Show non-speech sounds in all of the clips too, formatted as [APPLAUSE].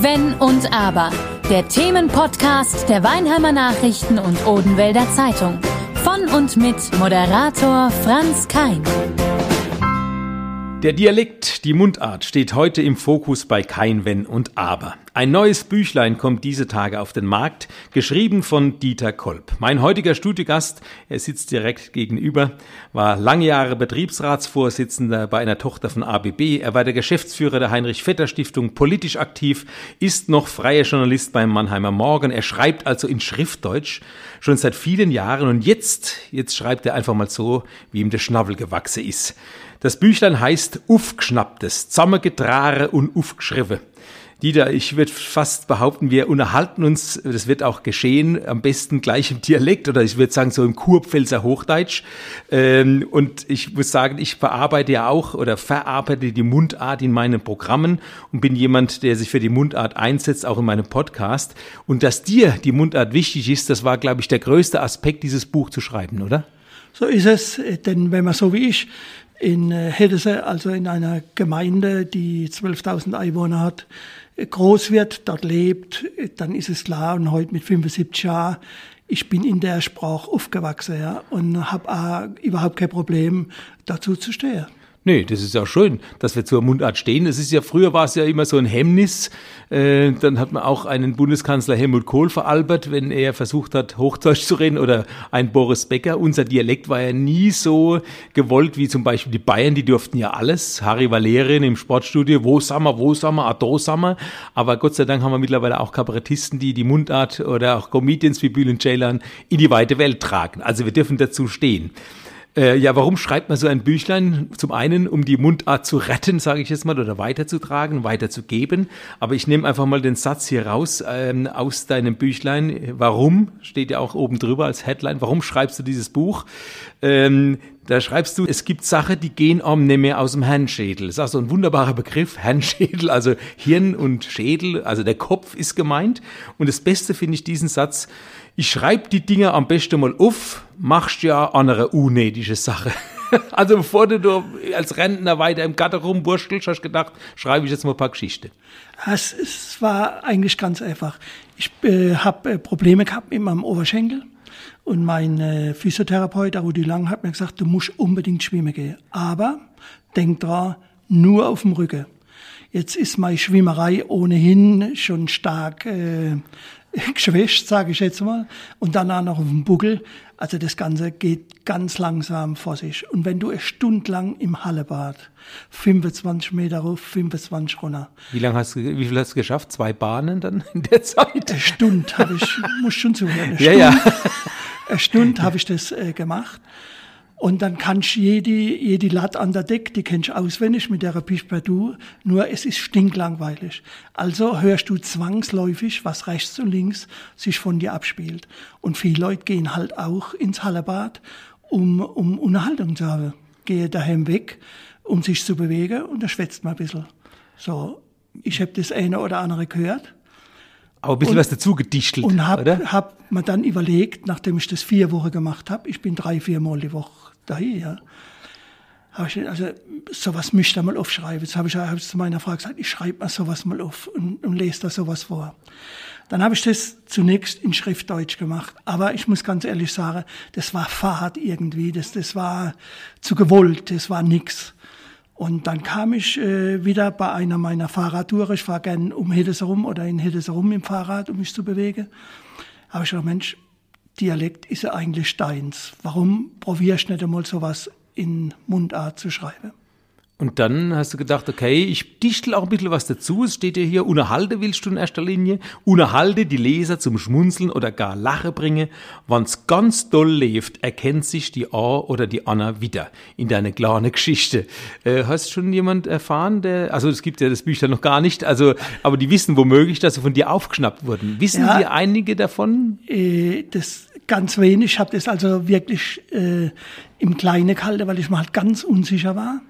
Wenn und Aber. Der Themenpodcast der Weinheimer Nachrichten und Odenwälder Zeitung. Von und mit Moderator Franz Kein. Der Dialekt, die Mundart steht heute im Fokus bei Kein Wenn und Aber. Ein neues Büchlein kommt diese Tage auf den Markt, geschrieben von Dieter Kolb. Mein heutiger Studiogast, er sitzt direkt gegenüber, war lange Jahre Betriebsratsvorsitzender bei einer Tochter von ABB. Er war der Geschäftsführer der Heinrich-Vetter-Stiftung, politisch aktiv, ist noch freier Journalist beim Mannheimer Morgen. Er schreibt also in Schriftdeutsch schon seit vielen Jahren und jetzt, jetzt schreibt er einfach mal so, wie ihm der Schnabel gewachsen ist. Das Büchlein heißt Ufgschnapptes, Zammergetrare und Ufgschrive. Dieter, ich würde fast behaupten, wir unterhalten uns, das wird auch geschehen, am besten gleich im Dialekt oder ich würde sagen so im Kurpfälzer Hochdeutsch. Ähm, und ich muss sagen, ich bearbeite ja auch oder verarbeite die Mundart in meinen Programmen und bin jemand, der sich für die Mundart einsetzt, auch in meinem Podcast. Und dass dir die Mundart wichtig ist, das war, glaube ich, der größte Aspekt, dieses Buch zu schreiben, oder? So ist es, denn wenn man so wie ich in äh, Hedese, also in einer Gemeinde, die 12.000 Einwohner hat, groß wird, dort lebt, dann ist es klar, und heute mit 75 Jahren, ich bin in der Sprache aufgewachsen ja, und habe überhaupt kein Problem, dazu zu stehen. Nee, das ist ja schön, dass wir zur Mundart stehen. Es ist ja, früher war es ja immer so ein Hemmnis. Äh, dann hat man auch einen Bundeskanzler Helmut Kohl veralbert, wenn er versucht hat, Hochdeutsch zu reden oder ein Boris Becker. Unser Dialekt war ja nie so gewollt wie zum Beispiel die Bayern, die durften ja alles. Harry Valerian im Sportstudio, wo Sommer, wo Sommer, Ado Sommer. Aber Gott sei Dank haben wir mittlerweile auch Kabarettisten, die die Mundart oder auch Comedians wie Bülent Ceylan in die weite Welt tragen. Also wir dürfen dazu stehen. Äh, ja, warum schreibt man so ein Büchlein? Zum einen, um die Mundart zu retten, [LAUGHS] sage ich jetzt mal, oder weiterzutragen, weiterzugeben. Aber ich nehme einfach mal den Satz hier raus ähm, aus deinem Büchlein. Warum? Steht ja auch oben drüber als Headline. Warum schreibst du dieses Buch? Ähm, da schreibst du, es gibt Sachen, die gehen um nicht mehr aus dem Hirnschädel. Das ist auch so ein wunderbarer Begriff, [LAUGHS] Hirnschädel, also Hirn und Schädel, also der Kopf ist gemeint. Und das Beste finde ich diesen Satz, ich schreibe die Dinge am besten mal auf, machst ja andere unnötige Sache. [LAUGHS] Also bevor du als Rentner weiter im Gatter rumwurstelst, hast du gedacht, schreibe ich jetzt mal ein paar Geschichten. Es, es war eigentlich ganz einfach. Ich äh, habe äh, Probleme gehabt mit meinem Oberschenkel. Und mein äh, Physiotherapeut, Rudi Lang, hat mir gesagt, du musst unbedingt schwimmen gehen. Aber denk dran, nur auf dem Rücken. Jetzt ist meine Schwimmerei ohnehin schon stark äh, [LAUGHS] geschwächt, sage ich jetzt mal, und danach noch auf dem Buckel. Also das Ganze geht ganz langsam vor sich. Und wenn du eine Stunde lang im Hallebad, 25 Meter rauf, 25 runter. Wie lange hast du, wie viel hast du geschafft? Zwei Bahnen dann in der Zeit? Eine Stunde habe ich, muss schon zuhören. [LAUGHS] Eine ja, Stunde, ja. [LAUGHS] Eine Stunde habe ich das äh, gemacht. Und dann kannst du jede, jede Lat an der Deck, die kennst du auswendig mit der Pichperdu, nur es ist stinklangweilig. Also hörst du zwangsläufig, was rechts und links sich von dir abspielt. Und viele Leute gehen halt auch ins Hallebad, um, um Unterhaltung zu haben. Gehe daheim weg, um sich zu bewegen und da schwätzt man ein bisschen. So, ich habe das eine oder andere gehört. Aber ein bisschen und, was dazu gedichtelt, Und habe hab mir dann überlegt, nachdem ich das vier Wochen gemacht habe, ich bin drei, vier Mal die Woche dahin, ja. Habe ich, also sowas möchte ich mal aufschreiben. Jetzt habe ich, hab ich zu meiner Frau gesagt, ich schreibe mal sowas mal auf und, und lese da sowas vor. Dann habe ich das zunächst in Schriftdeutsch gemacht. Aber ich muss ganz ehrlich sagen, das war Fahrt irgendwie. Das, das war zu gewollt. Das war nix. Und dann kam ich äh, wieder bei einer meiner Fahrradtouren. Ich fahre gern um Hildes herum oder in Hildes herum im Fahrrad, um mich zu bewegen. Habe ich gedacht, Mensch, Dialekt ist ja eigentlich deins. Warum probierst du nicht einmal sowas in Mundart zu schreiben? Und dann hast du gedacht, okay, ich dichtel auch ein bisschen was dazu. Es steht ja hier, unerhalte willst du in erster Linie. Unerhalte die Leser zum Schmunzeln oder gar Lache bringe. Wann's ganz doll lebt, erkennt sich die A oder die Anna wieder in deine kleine Geschichte. Äh, hast schon jemand erfahren, der, also es gibt ja das Büchlein noch gar nicht, also, aber die wissen womöglich, dass sie von dir aufgeschnappt wurden. Wissen ja, Sie einige davon? Äh, das ganz wenig. Ich habe das also wirklich äh, im Kleinen gehalten, weil ich mir halt ganz unsicher war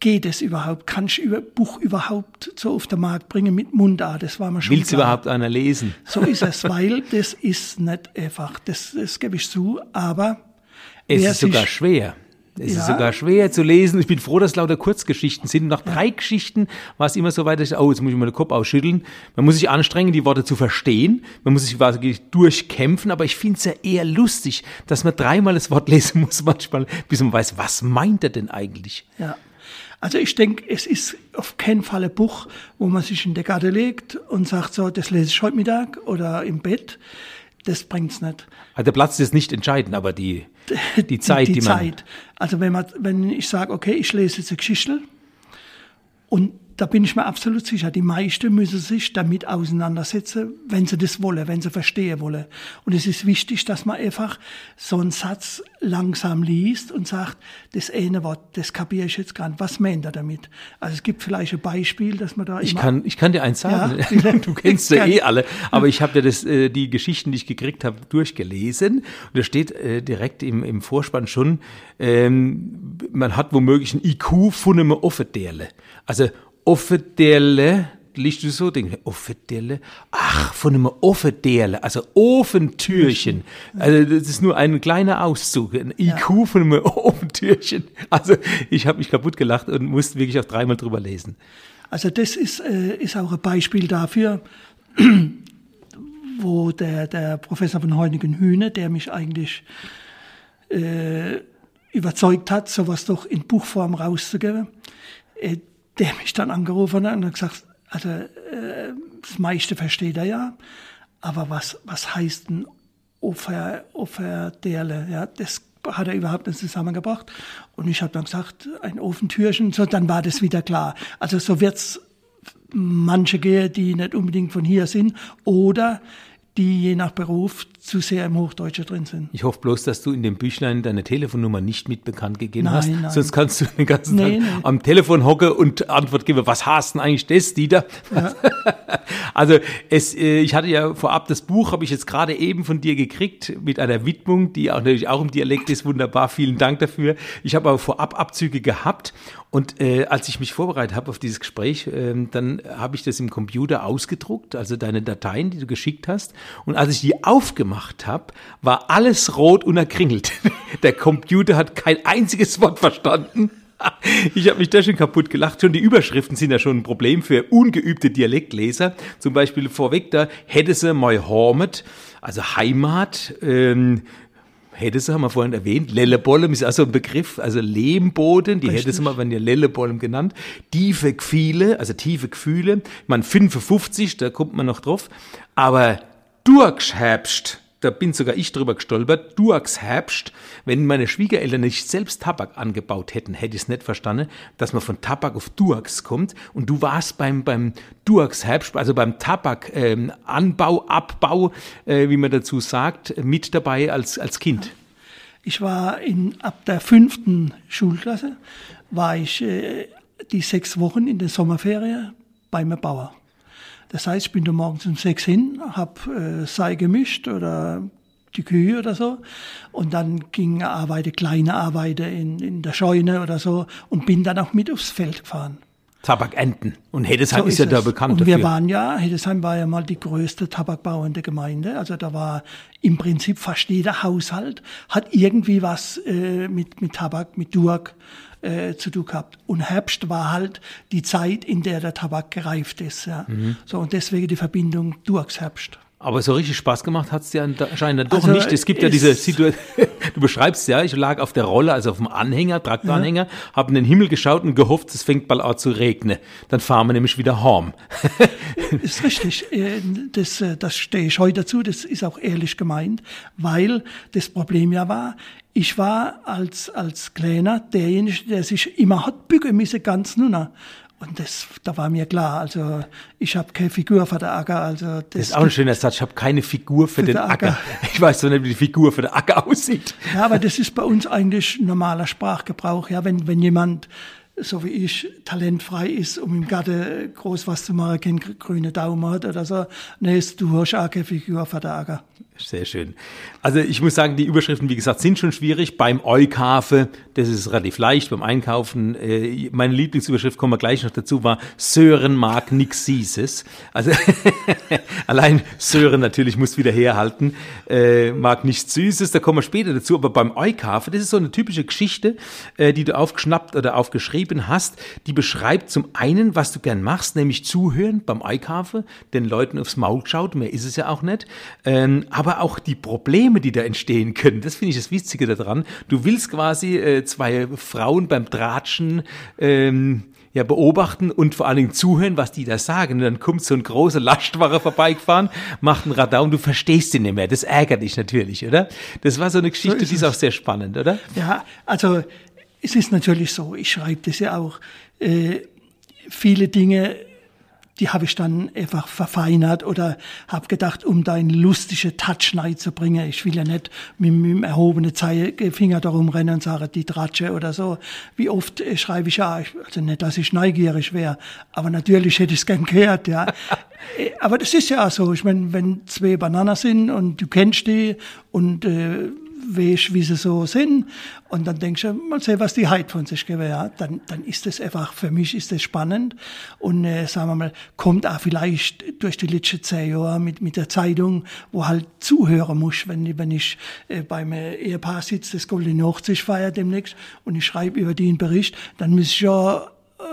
geht es überhaupt? Kannst du über Buch überhaupt so auf den Markt bringen mit Mundart? Das war mir schon Willst du überhaupt einer lesen? So ist es, [LAUGHS] weil das ist nicht einfach. Das, das gebe ich zu, aber es ist sogar schwer. Es Ja. ist sogar schwer zu lesen. Ich bin froh, dass es lauter Kurzgeschichten sind. Nach drei Geschichten war es immer so weit, dass ich, oh, jetzt muss ich mal den Kopf ausschütteln. Man muss sich anstrengen, die Worte zu verstehen. Man muss sich quasi durchkämpfen. Aber ich finde es ja eher lustig, dass man dreimal das Wort lesen muss [LAUGHS] manchmal, bis man weiß, was meint er denn eigentlich? Ja. Also ich denke, es ist auf keinen Fall ein Buch, wo man sich in die Garde legt und sagt so, das lese ich heute Mittag oder im Bett. Das bringt's nicht. Also der Platz ist nicht entscheidend, aber die, [LAUGHS] die Zeit, die, die man... Zeit. Also wenn man, wenn ich sage, okay, ich lese jetzt eine Geschichte und da bin ich mir absolut sicher, die meisten müssen sich damit auseinandersetzen, wenn sie das wollen, wenn sie verstehen wollen. Und es ist wichtig, dass man einfach so einen Satz langsam liest und sagt, das eine Wort, das kapiere ich jetzt gar nicht. Was meint er damit? Also es gibt vielleicht ein Beispiel, dass man da Ich kann, ich kann dir eins sagen. Ja, [LAUGHS] [LAUGHS] du kennst ja eh alle. Aber ich habe dir das, äh, die Geschichten, die ich gekriegt habe, durchgelesen. Und da steht äh, direkt im, im Vorspann schon, ähm, man hat womöglich ein IQ von einem Offenderle. Also Offenderle, liest du so, denk Offenderle, ach, von einem Offenderle, also Ofentürchen. Also das ist nur ein kleiner Auszug, ein IQ von einem Ofentürchen. Also ich habe mich kaputt gelacht und musste wirklich auch dreimal drüber lesen. Also das ist, äh, ist auch ein Beispiel dafür, wo der, der Professor von Heunigen-Hühne, der mich eigentlich äh, überzeugt hat, sowas doch in Buchform rauszugeben, äh, der mich dann angerufen hat und hat gesagt, also äh, das meiste versteht er ja, aber was, was heißt ein Offer, Offerderle? Ja, das hat er überhaupt nicht zusammengebracht. Und ich habe dann gesagt, ein Ofentürchen, so dann war das wieder klar. Also so wird's manche gehen, die nicht unbedingt von hier sind oder die je nach Beruf zu sehr im Hochdeutschen drin sind. Ich hoffe bloß, dass du in dem Büchlein deine Telefonnummer nicht mit bekannt gegeben Nein, hast. nein. Sonst kannst du den ganzen Nee, Tag nee. am Telefon hocken und Antwort geben. Was hast denn eigentlich das, Dieter? [LAUGHS] also es, äh, ich hatte ja vorab das Buch, habe ich jetzt gerade eben von dir gekriegt mit einer Widmung, die auch natürlich auch im Dialekt ist. Wunderbar, vielen Dank dafür. Ich habe aber vorab Abzüge gehabt und äh, als ich mich vorbereitet habe auf dieses Gespräch, ähm, dann habe ich das im Computer ausgedruckt, also deine Dateien, die du geschickt hast. Und als ich die aufgemacht habe, war alles rot und erkringelt. [LAUGHS] Der Computer hat kein einziges Wort verstanden. [LAUGHS] Ich habe mich da schon kaputt gelacht. Schon die Überschriften sind ja schon ein Problem für ungeübte Dialektleser. Zum Beispiel vorweg da, hätte sie my Hormet, also Heimat, ähm, hätte sie, haben wir vorhin erwähnt, Lellebollem ist also ein Begriff, also Lehmboden, die hätte sie mal, wenn ja Lellebollem genannt. Tiefe Gefühle, also tiefe Gefühle. Man 55, da kommt man noch drauf. Aber Durchherbst, da bin sogar ich drüber gestolpert, Durchherbst, wenn meine Schwiegereltern nicht selbst Tabak angebaut hätten, hätte ich es nicht verstanden, dass man von Tabak auf Durchs kommt. Und du warst beim, beim Durchherbst, also beim Tabakanbau, ähm, Anbau, Abbau, äh, wie man dazu sagt, mit dabei als, als Kind. Ich war in, ab der fünften Schulklasse, war ich äh, die sechs Wochen in der Sommerferien beim Bauer. Das heißt, ich bin da morgens um sechs hin, hab äh, Sei gemischt oder die Kühe oder so. Und dann ging Arbeiten, kleine Arbeiten in, in der Scheune oder so und bin dann auch mit aufs Feld gefahren. Tabakenten. Und Heddesheim So ist ja da es. bekannt Und dafür. wir waren ja, Hildesheim war ja mal die größte tabakbauende Gemeinde. Also da war im Prinzip fast jeder Haushalt hat irgendwie was äh, mit, mit Tabak, mit Durk äh, zu tun gehabt. Und Herbst war halt die Zeit, in der der Tabak gereift ist. Ja. Mhm. So und deswegen die Verbindung Durks-Herbst. Aber so richtig Spaß gemacht hat's dir anscheinend dann doch Also, nicht. Es gibt ja es- diese Situation, [LAUGHS] du beschreibst ja, ich lag auf der Rolle, also auf dem Anhänger, Traktoranhänger, habe in den Himmel geschaut und gehofft, es fängt bald an zu regnen. Dann fahren wir nämlich wieder heim. [LAUGHS] Ist richtig. Äh, Das, äh, das stehe ich heute dazu. Das ist auch ehrlich gemeint, weil das Problem ja war, ich war als, als Kleiner derjenige, der sich immer hat bücken müssen, ganz nunna. Und das, da war mir klar, also ich habe keine Figur für den Acker. Also das, Das ist auch ein schöner Satz. Ich habe keine Figur für, den den Acker. Acker. [LAUGHS] Ich weiß doch nicht, wie die Figur für den Acker aussieht. Ja, aber das ist bei uns eigentlich normaler Sprachgebrauch. Ja, wenn, wenn jemand, so wie ich, talentfrei ist, um im Garten groß was zu machen, keinen grünen Daumen hat oder so, nee, du hast auch keine Figur für den Acker. Sehr schön. Also ich muss sagen, die Überschriften, wie gesagt, sind schon schwierig. Beim Eukafe, das ist relativ leicht beim Einkaufen. Äh, meine Lieblingsüberschrift, kommen wir gleich noch dazu, war Sören mag nix Süßes. Also [LAUGHS] allein Sören natürlich muss wieder herhalten, äh, mag nichts Süßes, da kommen wir später dazu. Aber beim Eukafe, das ist so eine typische Geschichte, äh, die du aufgeschnappt oder aufgeschrieben hast, die beschreibt zum einen, was du gern machst, nämlich zuhören beim Eukafe, den Leuten aufs Maul geschaut, mehr ist es ja auch nicht. Ähm, aber auch die Probleme, die da entstehen können. Das finde ich das Witzige daran. Du willst quasi äh, zwei Frauen beim Tratschen ähm, ja, beobachten und vor allen Dingen zuhören, was die da sagen. Und dann kommt so ein großer Lastwagen vorbeigefahren, macht einen Radau und du verstehst ihn nicht mehr. Das ärgert dich natürlich, oder? Das war so eine Geschichte, so die ist auch sehr spannend, oder? Ja, also es ist natürlich so, ich schreibe das ja auch. Äh, viele Dinge die habe ich dann einfach verfeinert oder habe gedacht, um da einen lustigen Touch zu bringen. Ich will ja nicht mit, mit dem erhobenen Zeigefinger darum rennen und sagen, die Tratsche oder so. Wie oft äh, schreibe ich ja, also nicht, dass ich neugierig wäre, aber natürlich hätte ich es gern gehört, ja. [LAUGHS] Äh, aber das ist ja auch so. Ich meine, wenn zwei Bananen sind und du kennst die und äh, weißt, wie sie so sind. Und dann denkst du, mal sehen, was die Heit von sich gewährt. Dann, dann ist das einfach, für mich ist das spannend. Und äh, sagen wir mal, kommt auch vielleicht durch die letzten zehn Jahre mit, mit der Zeitung, wo halt zuhören muss, wenn, wenn ich äh, beim äh, Ehepaar sitze, das Goldene Hochzeit feiert demnächst und ich schreibe über den Bericht, dann muss ich ja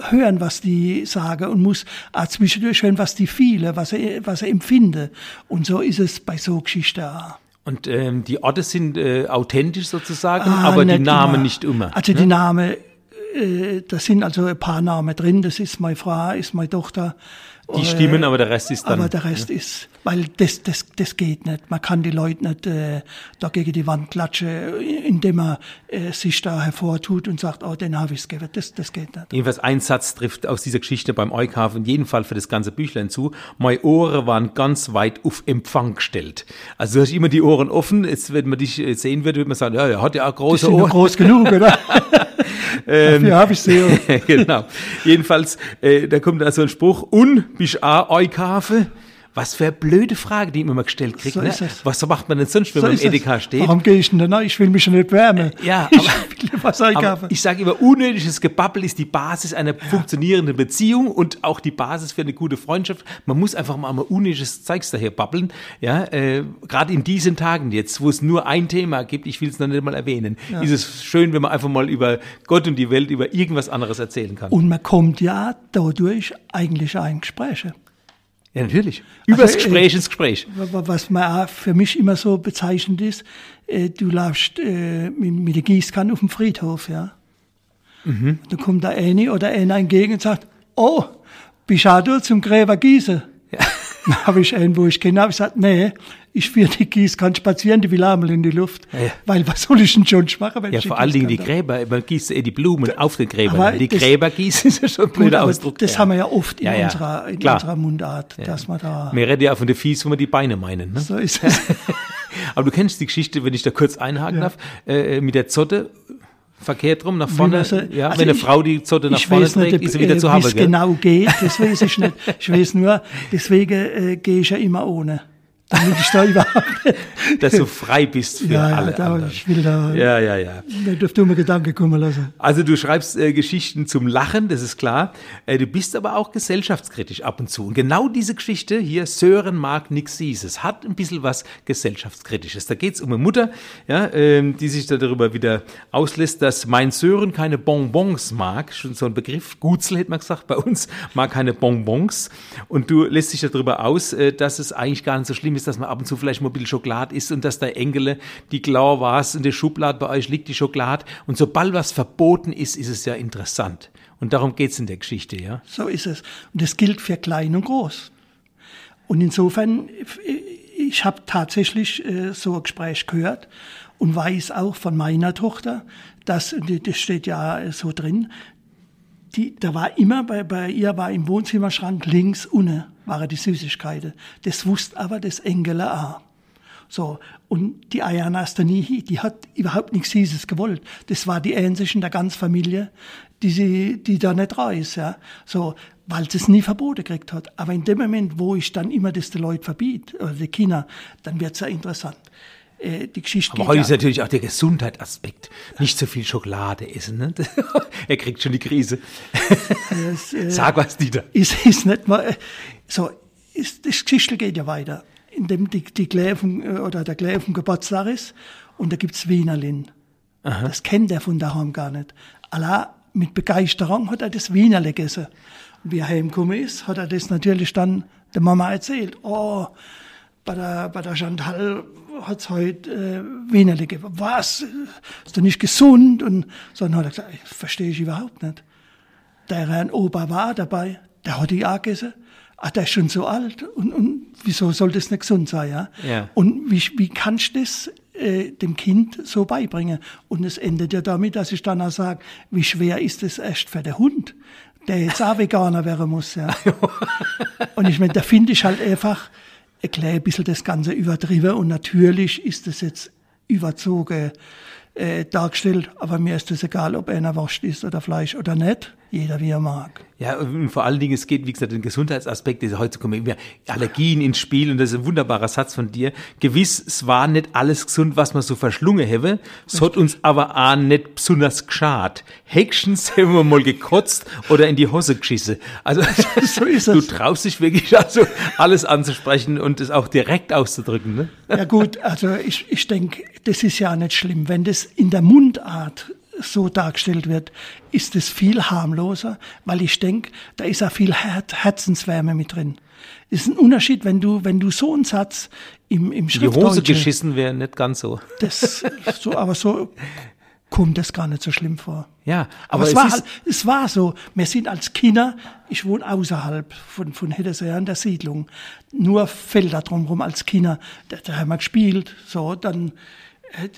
hören, was die sagen und muss auch zwischendurch hören, was die viele, was er, was er empfinde. Und so ist es bei so Geschichten auch. Und ähm, die Orte sind äh, authentisch sozusagen, ah, aber die Namen immer. nicht immer. Also ne? die Namen, äh, da sind also ein paar Namen drin. Das ist meine Frau, ist meine Tochter. Die stimmen, aber der Rest ist dann. Aber der Rest ja. ist, weil das, das, das geht nicht. Man kann die Leute nicht äh, da gegen die Wand klatschen, indem man äh, sich da hervortut und sagt, oh, den habe ich gegeben. Das, das geht nicht. Jedenfalls ein Satz trifft aus dieser Geschichte beim Eukauf in jedem Fall für das ganze Büchlein zu. Meine Ohren waren ganz weit auf Empfang gestellt. Also du hast immer die Ohren offen. Jetzt, wenn man dich äh, sehen würde, würde man sagen, ja, er hat ja auch große die sind Ohren. groß genug, oder? [LAUGHS] ähm, Dafür habe ich sie. [LAUGHS] genau. Jedenfalls, äh, da kommt da so ein Spruch, un bist a Eukafe. Was für eine blöde Frage, die ich immer gestellt kriege. So ne? Was macht man denn sonst, wenn so man im Edeka es. steht? Warum gehe ich denn da? Ich will mich schon nicht wärmen. Ja, [LAUGHS] aber, aber ich sage immer, unnötiges Gebabbel ist die Basis einer ja. funktionierenden Beziehung und auch die Basis für eine gute Freundschaft. Man muss einfach mal mal unnötiges Zeugs daher babbeln. Ja, äh, gerade in diesen Tagen jetzt, wo es nur ein Thema gibt, ich will es noch nicht mal erwähnen, ja. ist es schön, wenn man einfach mal über Gott und die Welt, über irgendwas anderes erzählen kann. Und man kommt ja dadurch eigentlich ein Gespräche. Ja, natürlich. Übers also, Gespräch äh, ins Gespräch. Was man für mich immer so bezeichnend ist, äh, du laufst äh, mit, mit der Gießkanne auf dem Friedhof, ja. Mhm. Da kommt da eine oder einer entgegen und sagt, oh, bist du zum Gräber gießen? [LAUGHS] Dann habe ich einen, wo ich kenne, habe ich gesagt, nee, ich führe die Gießkanne spazieren, die will einmal in die Luft. Ja. Weil was soll ich denn schon machen, wenn ja, ich vor allen Dingen die Gräber, man gießt eh die Blumen auf den Gräbern. Die das, Gräber gießen [LAUGHS] ist ja schon ein blöder Ausdruck. Das ja. haben wir ja oft in, ja, unserer, in unserer Mundart, dass man da... Wir reden ja von den Fies, wo wir die Beine meinen. Ne? So ist [LAUGHS] es. Aber du kennst die Geschichte, wenn ich da kurz einhaken darf, äh, mit der Zotte, verkehrt rum, nach vorne. Sie, ja, also wenn eine ich, Frau die Zotte nach vorne nicht, trägt, ist sie wieder äh, zu Hause. Wie es genau geht, das weiß ich nicht. Ich weiß nur, deswegen äh, gehe ich ja immer ohne damit ich da überhaupt. [LAUGHS] Dass du frei bist für ja, alle. Da, anderen. Ich will da. Ja, ja, ja. Da dürfte mir Gedanken kommen lassen. Also du schreibst äh, Geschichten zum Lachen, das ist klar. Äh, du bist aber auch gesellschaftskritisch ab und zu. Und genau diese Geschichte hier, Sören mag nix es hat ein bisschen was gesellschaftskritisches. Da geht es um eine Mutter, ja, ähm, die sich da darüber wieder auslässt, dass mein Sören keine Bonbons mag. Schon so ein Begriff. Gutzel hätte man gesagt bei uns, mag keine Bonbons. Und du lässt dich darüber aus, äh, dass es eigentlich gar nicht so schlimm ist ist, dass man ab und zu vielleicht mal ein bisschen Schokolade isst und dass da Engele, die klar war, in der Schublade bei euch liegt die Schokolade. Und sobald was verboten ist, ist es ja interessant. Und darum geht es in der Geschichte, ja. So ist es. Und das gilt für klein und groß. Und insofern, ich habe tatsächlich äh, so ein Gespräch gehört und weiß auch von meiner Tochter, dass, das steht ja so drin, die, da war immer, bei, bei ihr war im Wohnzimmerschrank links unten waren die Süßigkeiten. Das wusste aber das Engele auch. So. Und die Ayana die hat überhaupt nichts Süßes gewollt. Das war die einzige in der ganzen Familie, die sie, die da nicht raus, ja. So. weil es nie verboten gekriegt hat. Aber in dem Moment, wo ich dann immer das den Leuten verbiete, oder die Kinder, dann wird es ja interessant. Äh, die Geschichte Aber heute ist natürlich auch der Gesundheitsaspekt. Nicht so viel Schokolade essen. Ne? [LAUGHS] er kriegt schon die Krise. Das, äh, Sag was, Dieter. Ist, ist nicht mal, äh, so, ist, das Geschichte geht ja weiter. Indem die, die Kläfen, äh, oder der Kläfen Geburtstag ist und da gibt's Wienerlin. Aha. Das kennt er von daheim gar nicht. Allah, mit Begeisterung hat er das Wienerle gegessen. Und wie er heimgekommen ist, hat er das natürlich dann der Mama erzählt. Oh, bei der, bei der Chantal hat's heute äh, Wienerle gegeben. Was? Ist doch nicht gesund? Und so, dann hat er gesagt, verstehe ich überhaupt nicht. Der Herr Opa war dabei, der hat die auch gegessen. Ach, der ist schon so alt. Und, und wieso soll das nicht gesund sein? Ja? ja. Und wie, wie kannst du das äh, dem Kind so beibringen? Und es endet ja damit, dass ich dann auch sage, wie schwer ist es erst für den Hund, der jetzt auch Veganer werden muss. Ja? [LAUGHS] und ich meine, da finde ich halt einfach, ein bisschen das Ganze übertrieben und natürlich ist es jetzt überzogen äh, dargestellt, aber mir ist es egal, ob einer Wurst isst oder Fleisch oder nicht. Jeder wie er mag. Ja, und vor allen Dingen, es geht, wie gesagt, den Gesundheitsaspekt, heute kommen immer Allergien ins Spiel und das ist ein wunderbarer Satz von dir. Gewiss, es war nicht alles gesund, was man so verschlungen hätte, es hat uns aber auch nicht besonders geschad. Höchstens haben wir mal gekotzt oder in die Hose geschissen. Also, [LAUGHS] so ist du traust dich wirklich also alles anzusprechen und es auch direkt auszudrücken, ne? Ja gut, also ich, ich denke, das ist ja nicht schlimm, wenn das in der Mundart so dargestellt wird, ist es viel harmloser, weil ich denke, da ist auch viel Her Herzenswärme mit drin. Ist ein Unterschied, wenn du, wenn du so einen Satz im, im Die Hose geschissen wäre nicht ganz so. Das, so, aber so kommt das gar nicht so schlimm vor. Ja, aber, aber es, es, war halt, es war so. Wir sind als Kinder, ich wohne außerhalb von, von Hedesee an der Siedlung, nur Felder drumherum als Kinder. Da, da haben wir gespielt, so, dann,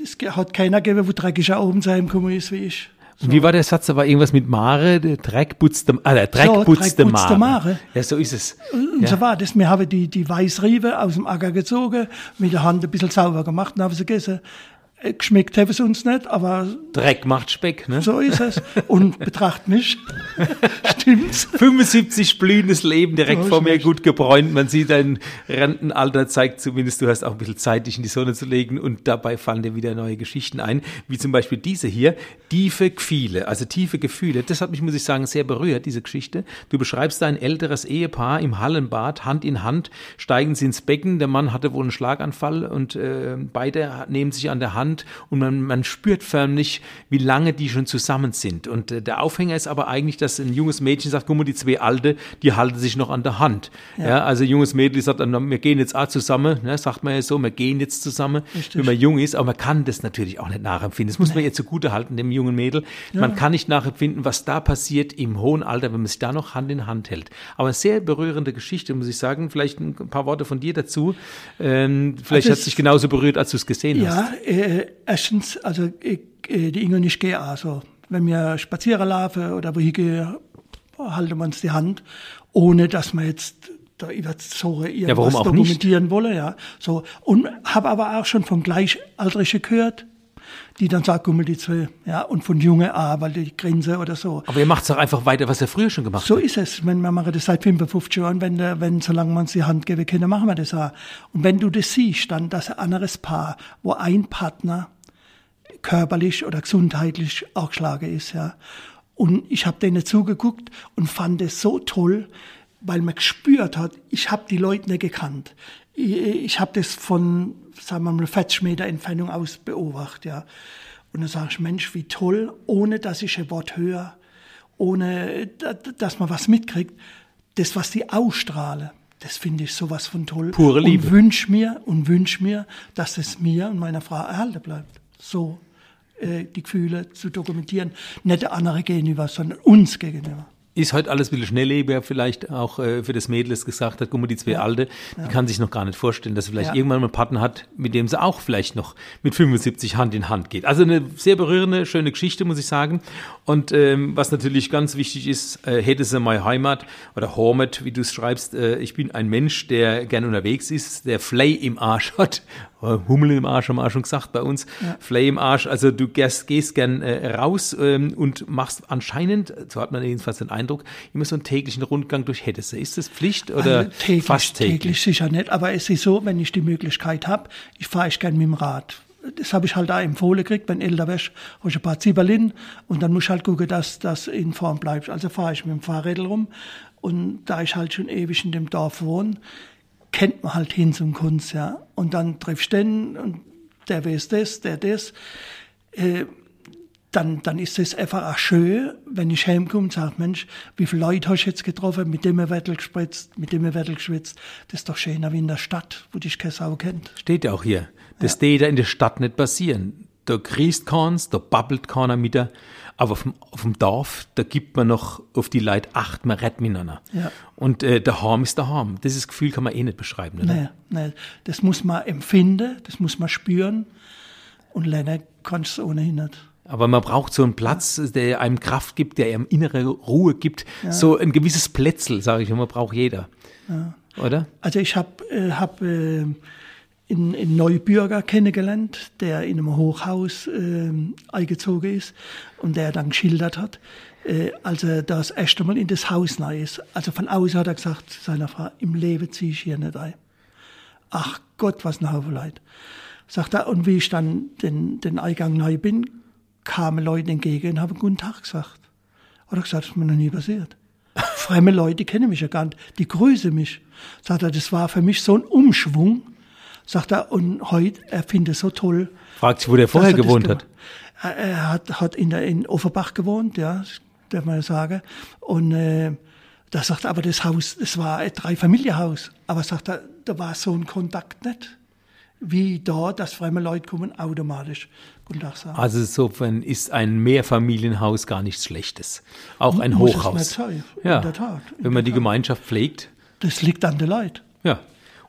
es hat keiner gegeben, wo dreckiger oben sein gekommen ist wie ich. So. Wie war der Satz? Da war irgendwas mit Mare, der Dreck putzt der, ah, der Dreck so, putzt der Mare. Mare. Ja, so ist es. Und ja. so war das. Wir haben die, die Weißriebe aus dem Acker gezogen, mit der Hand ein bisschen sauber gemacht und haben sie gegessen. Geschmeckt haben es uns nicht, aber. Dreck macht Speck, ne? So ist es. Und betracht mich. [LAUGHS] Stimmt's? 75 blühendes Leben direkt so vor mir, gut gebräunt. Man sieht dein Rentenalter, zeigt zumindest, du hast auch ein bisschen Zeit, dich in die Sonne zu legen. Und dabei fallen dir wieder neue Geschichten ein. Wie zum Beispiel diese hier. Tiefe Gefühle, also tiefe Gefühle. Das hat mich, muss ich sagen, sehr berührt, diese Geschichte. Du beschreibst ein älteres Ehepaar im Hallenbad, Hand in Hand, steigen sie ins Becken. Der Mann hatte wohl einen Schlaganfall und äh, beide nehmen sich an der Hand Hand und man, man spürt förmlich, wie lange die schon zusammen sind. Und äh, der Aufhänger ist aber eigentlich, dass ein junges Mädchen sagt, guck mal, die zwei Alte, die halten sich noch an der Hand. Ja, ja also ein junges Mädchen sagt, wir gehen jetzt auch zusammen, ne, sagt man ja so, wir gehen jetzt zusammen, Richtig. wenn man jung ist, aber man kann das natürlich auch nicht nachempfinden. Das muss nee. man jetzt zugute halten, dem jungen Mädel. Ja. Man kann nicht nachempfinden, was da passiert im hohen Alter, wenn man sich da noch Hand in Hand hält. Aber eine sehr berührende Geschichte, muss ich sagen. Vielleicht ein paar Worte von dir dazu. Ähm, vielleicht also hat es dich genauso berührt, als du es gesehen ja, hast. Äh, erstens, also äh, die Inge und ich gehen also. Wenn wir spazieren laufen oder wo ich gehe, halten wir uns die Hand, ohne dass wir jetzt da über so irgendwas ja, dokumentieren wollen. Ja. So. Und habe aber auch schon von Gleichaltrigen gehört, die dann sagt, gummel die zwei, ja, und von Junge A, weil die Grenze oder so. Aber ihr macht es doch einfach weiter, was ihr früher schon gemacht so habt. So ist es. Wenn wir machen das seit 55 Jahren, wenn, wenn, solange wir uns die Hand geben können, machen wir das auch. Und wenn du das siehst, dann, dass ein anderes Paar, wo ein Partner körperlich oder gesundheitlich auch geschlagen ist, ja. Und ich habe denen zugeguckt und fand es so toll, weil man gespürt hat, ich habe die Leute nicht gekannt. Ich, ich habe das von, sagen wir mal, 40 Meter Entfernung aus beobachtet, ja. Und dann sage ich, Mensch, wie toll, ohne dass ich ein Wort höre, ohne dass man was mitkriegt, das, was die ausstrahlen, das finde ich sowas von toll. Pure Liebe. Und wünsch mir, und wünsch mir, dass es mir und meiner Frau erhalten bleibt. So äh, die Gefühle zu dokumentieren. Nicht der andere gegenüber, sondern uns gegenüber ist heute alles ein bisschen schnelllebiger, vielleicht auch äh, für das Mädel, das gesagt hat, guck mal, die zwei ja. Alte, die ja. kann sich noch gar nicht vorstellen, dass sie vielleicht ja. irgendwann mal einen Partner hat, mit dem sie auch vielleicht noch mit 75 Hand in Hand geht. Also eine sehr berührende, schöne Geschichte, muss ich sagen. Und ähm, was natürlich ganz wichtig ist, äh, hätte sie meine Heimat oder Hormet, wie du es schreibst, äh, ich bin ein Mensch, der gern unterwegs ist, der Flay im Arsch hat Hummel im Arsch haben wir auch schon gesagt bei uns, ja. Flay im Arsch. Also du gehst, gehst gern äh, raus ähm, und machst anscheinend, so hat man jedenfalls den Eindruck, immer so einen täglichen Rundgang durch Hedese. Ist das Pflicht oder also täglich, fast täglich? Täglich sicher nicht, aber es ist so, wenn ich die Möglichkeit habe, ich fahre ich gern mit dem Rad das habe ich halt da empfohlen gekriegt, wenn älter wärst, habe ich ein paar Zibberlin und dann muss ich halt gucken, dass das in Form bleibt. Also fahre ich mit dem Fahrrädel rum und da ich halt schon ewig in dem Dorf wohne, kennt man halt hin zum Kunst, ja. Und dann triffst du den und der weiß das, der das. Äh, dann, dann ist es einfach auch schön, wenn ich heimkomme und sage, Mensch, wie viele Leute hast du jetzt getroffen, mit dem Wettel gespritzt, mit dem Wettel geschwitzt. Das ist doch schöner wie in der Stadt, wo dich keine Sau kennt. Steht ja auch hier. Das ja. da in der Stadt nicht passieren. Da kriegst keins, da babbelt keiner mit dir. Aber auf dem, auf dem Dorf, da gibt man noch auf die Leute acht, man redet miteinander. Ja. Und äh, der Harm ist der Harm. Dieses Gefühl kann man eh nicht beschreiben. Oder? Nee, nee. Das muss man empfinden, das muss man spüren. Und lernen kannst du ohnehin nicht. Aber man braucht so einen Platz, der einem Kraft gibt, der einem innere Ruhe gibt. Ja. So ein gewisses Plätzel, sage ich immer, braucht jeder. Ja. Oder? Also ich habe äh, hab, äh, in, in Neubürger kennengelernt, der in einem Hochhaus äh, eingezogen ist und der dann geschildert hat, äh, als er das erste Mal in das Haus neu ist. Also von außen hat er gesagt zu seiner Frau, im Leben ziehe ich hier nicht ein. Ach Gott, was ein Haufen Leid. Sagt er, und wie ich dann den, den Eingang neu bin, kamen Leute entgegen und haben Guten Tag gesagt. Hat er gesagt, das ist mir noch nie passiert. [LAUGHS] Fremde Leute kennen mich ja gar nicht, die grüßen mich. Sagt er, das war für mich so ein Umschwung, Sagt er, und heute, er findet es so toll. Fragt sich, wo der vorher gewohnt hat. Er hat, hat in, der, in Offenbach gewohnt, ja, darf man sagen. Und äh, da sagt er, aber das Haus, das war ein Dreifamilienhaus. Aber sagt er, da war so ein Kontakt nicht. Wie da, dass fremde Leute kommen, automatisch. Guten Tag sagen. Also insofern ist ein Mehrfamilienhaus gar nichts Schlechtes. Auch ein Muss Hochhaus. Es nicht sein, ja, in der Tat. In wenn man die Tat. Gemeinschaft pflegt. Das liegt an der Leute. Ja,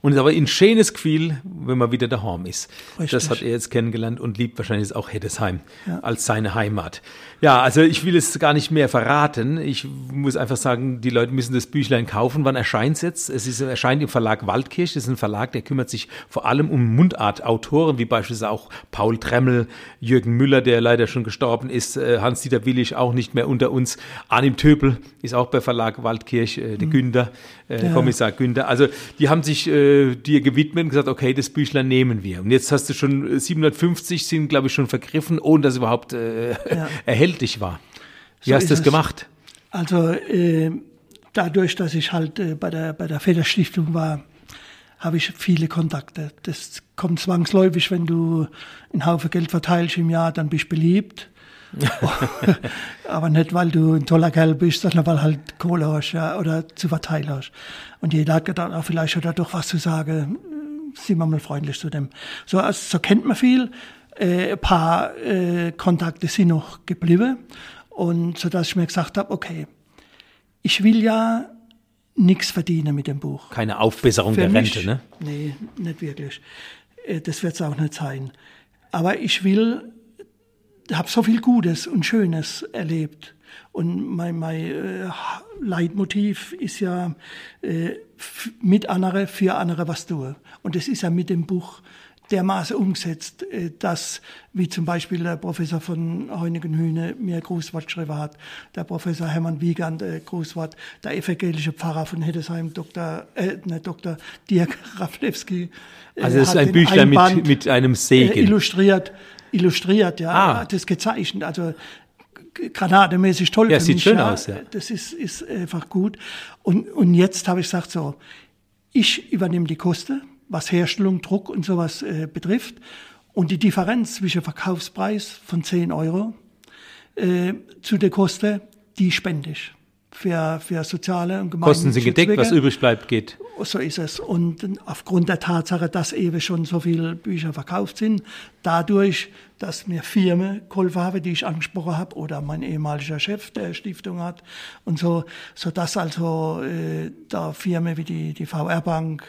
und ist aber ein schönes Gefühl, wenn man wieder daheim ist. Richtig. Das hat er jetzt kennengelernt und liebt wahrscheinlich auch Heddesheim ja. als seine Heimat. Ja, also ich will es gar nicht mehr verraten. Ich muss einfach sagen, die Leute müssen das Büchlein kaufen. Wann erscheint es jetzt? Es ist, erscheint im Verlag Waldkirch. Das ist ein Verlag, der kümmert sich vor allem um Mundartautoren, wie beispielsweise auch Paul Tremmel, Jürgen Müller, der leider schon gestorben ist, äh, Hans-Dieter Willig auch nicht mehr unter uns, Arnim Töpel ist auch bei Verlag Waldkirch, äh, der mhm. Günther, äh, ja. Kommissar Günther. Also die haben sich äh, dir gewidmet und gesagt, okay, das Büchlein nehmen wir. Und jetzt hast du schon 750 sind, glaube ich, schon vergriffen, ohne dass überhaupt äh, ja. [LAUGHS] erhältlich war. Wie so hast du das gemacht? Also äh, dadurch, dass ich halt äh, bei der bei der Federstiftung war, habe ich viele Kontakte. Das kommt zwangsläufig, wenn du einen Haufen Geld verteilst im Jahr, dann bist du beliebt. [LAUGHS] aber nicht, weil du ein toller Kerl bist, sondern weil halt Kohle hast ja, oder zu verteilen hast. Und jeder hat gedacht, oh, vielleicht hat er doch was zu sagen, sind wir mal freundlich zu dem. So, also, so kennt man viel. Äh, ein paar äh, Kontakte sind noch geblieben. Und so dass ich mir gesagt habe, okay, ich will ja nichts verdienen mit dem Buch. Keine Aufbesserung Für der mich, Rente, ne? Nee, nicht wirklich. Äh, das wird es auch nicht sein. Aber ich will habe so viel Gutes und Schönes erlebt. Und mein, mein äh, Leitmotiv ist ja mit andere, für andere was tun. Und das ist ja mit dem Buch dermaßen umgesetzt, äh, dass, wie zum Beispiel der Professor von Heunigen-Hühne mir Grußwort geschrieben hat, der Professor Hermann Wiegand äh, Grußwort, der evangelische Pfarrer von Heddesheim, Dr., äh, ne, Dr. Dirk [LAUGHS] Raflewski. Äh, also es ist ein Büchlein mit, mit einem Segen. Äh, illustriert illustriert, ja, ah. das gezeichnet, also granatemäßig toll. Ja, sieht mich, schön ja. aus, ja. Das ist, ist einfach gut. Und, und jetzt habe ich gesagt so, ich übernehme die Kosten, was Herstellung, Druck und sowas äh, betrifft. Und die Differenz zwischen Verkaufspreis von 10 Euro äh, zu der Kosten, die spende ich für, für soziale und Gemeinden. Kosten sind gedeckt, was übrig bleibt, geht. So ist es. Und aufgrund der Tatsache, dass eben schon so viele Bücher verkauft sind, dadurch, dass mir Firmen geholfen haben, die ich angesprochen habe, oder mein ehemaliger Chef der Stiftung hat und so, so dass also äh, da Firmen wie die, die VR Bank,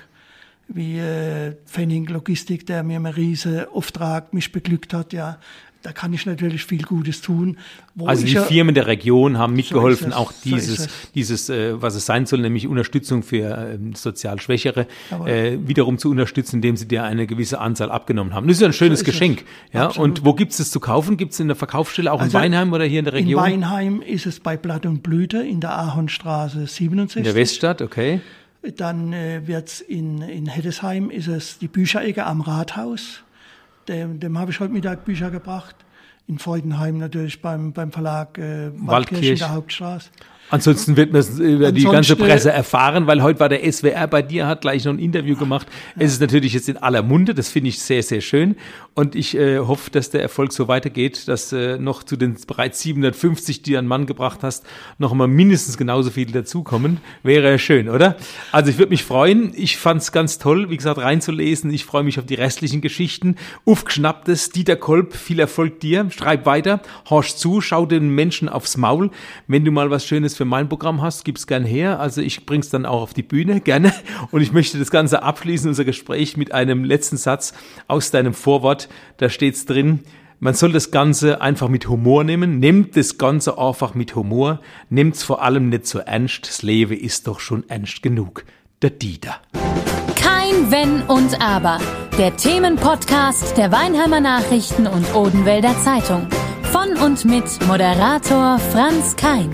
wie äh, Pfennig Logistik, der mir einen riesen Auftrag mich beglückt hat, ja, da kann ich natürlich viel Gutes tun. also die ja, Firmen der Region haben mitgeholfen, so auch dieses, so dieses äh, was es sein soll, nämlich Unterstützung für äh, sozial Schwächere, äh, wiederum zu unterstützen, indem sie dir eine gewisse Anzahl abgenommen haben. Das ist ja ein schönes so Geschenk. Es. Ja, Absolut. und wo gibt es das zu kaufen? Gibt es in der Verkaufsstelle auch also in Weinheim oder hier in der Region? In Weinheim ist es bei Blatt und Blüte in der Ahornstraße 67. In der Weststadt, okay. Dann äh, wird's in, in Heddesheim ist es die Bücherecke am Rathaus. Dem, dem habe ich heute Mittag Bücher gebracht. In Freudenheim natürlich beim, beim Verlag äh, Waldkirch in der Hauptstraße. Ansonsten wird man es über die ganze Presse erfahren, weil heute war der SWR bei dir, hat gleich noch ein Interview gemacht. Es ist natürlich jetzt in aller Munde, das finde ich sehr, sehr schön. Und ich äh, hoffe, dass der Erfolg so weitergeht, dass äh, noch zu den bereits 750, die du an Mann gebracht hast, noch mal mindestens genauso viele dazukommen. Wäre schön, oder? Also ich würde mich freuen. Ich fand es ganz toll, wie gesagt, reinzulesen. Ich freue mich auf die restlichen Geschichten. Aufgeschnapptes, Dieter Kolb, viel Erfolg dir. Schreib weiter, horch zu, schau den Menschen aufs Maul. Wenn du mal was Schönes für mein Programm hast, gib's gern her. Also ich bring's dann auch auf die Bühne, [LAUGHS] gerne. Und ich möchte das Ganze abschließen, unser Gespräch mit einem letzten Satz aus deinem Vorwort. Da steht's drin. Man soll das Ganze einfach mit Humor nehmen. Nehmt das Ganze einfach mit Humor. Nehmt's vor allem nicht so ernst. Das Leben ist doch schon ernst genug. Der Dieter. Kein Wenn und Aber. Der Themenpodcast der Weinheimer Nachrichten und Odenwälder Zeitung. Von und mit Moderator Franz Kein.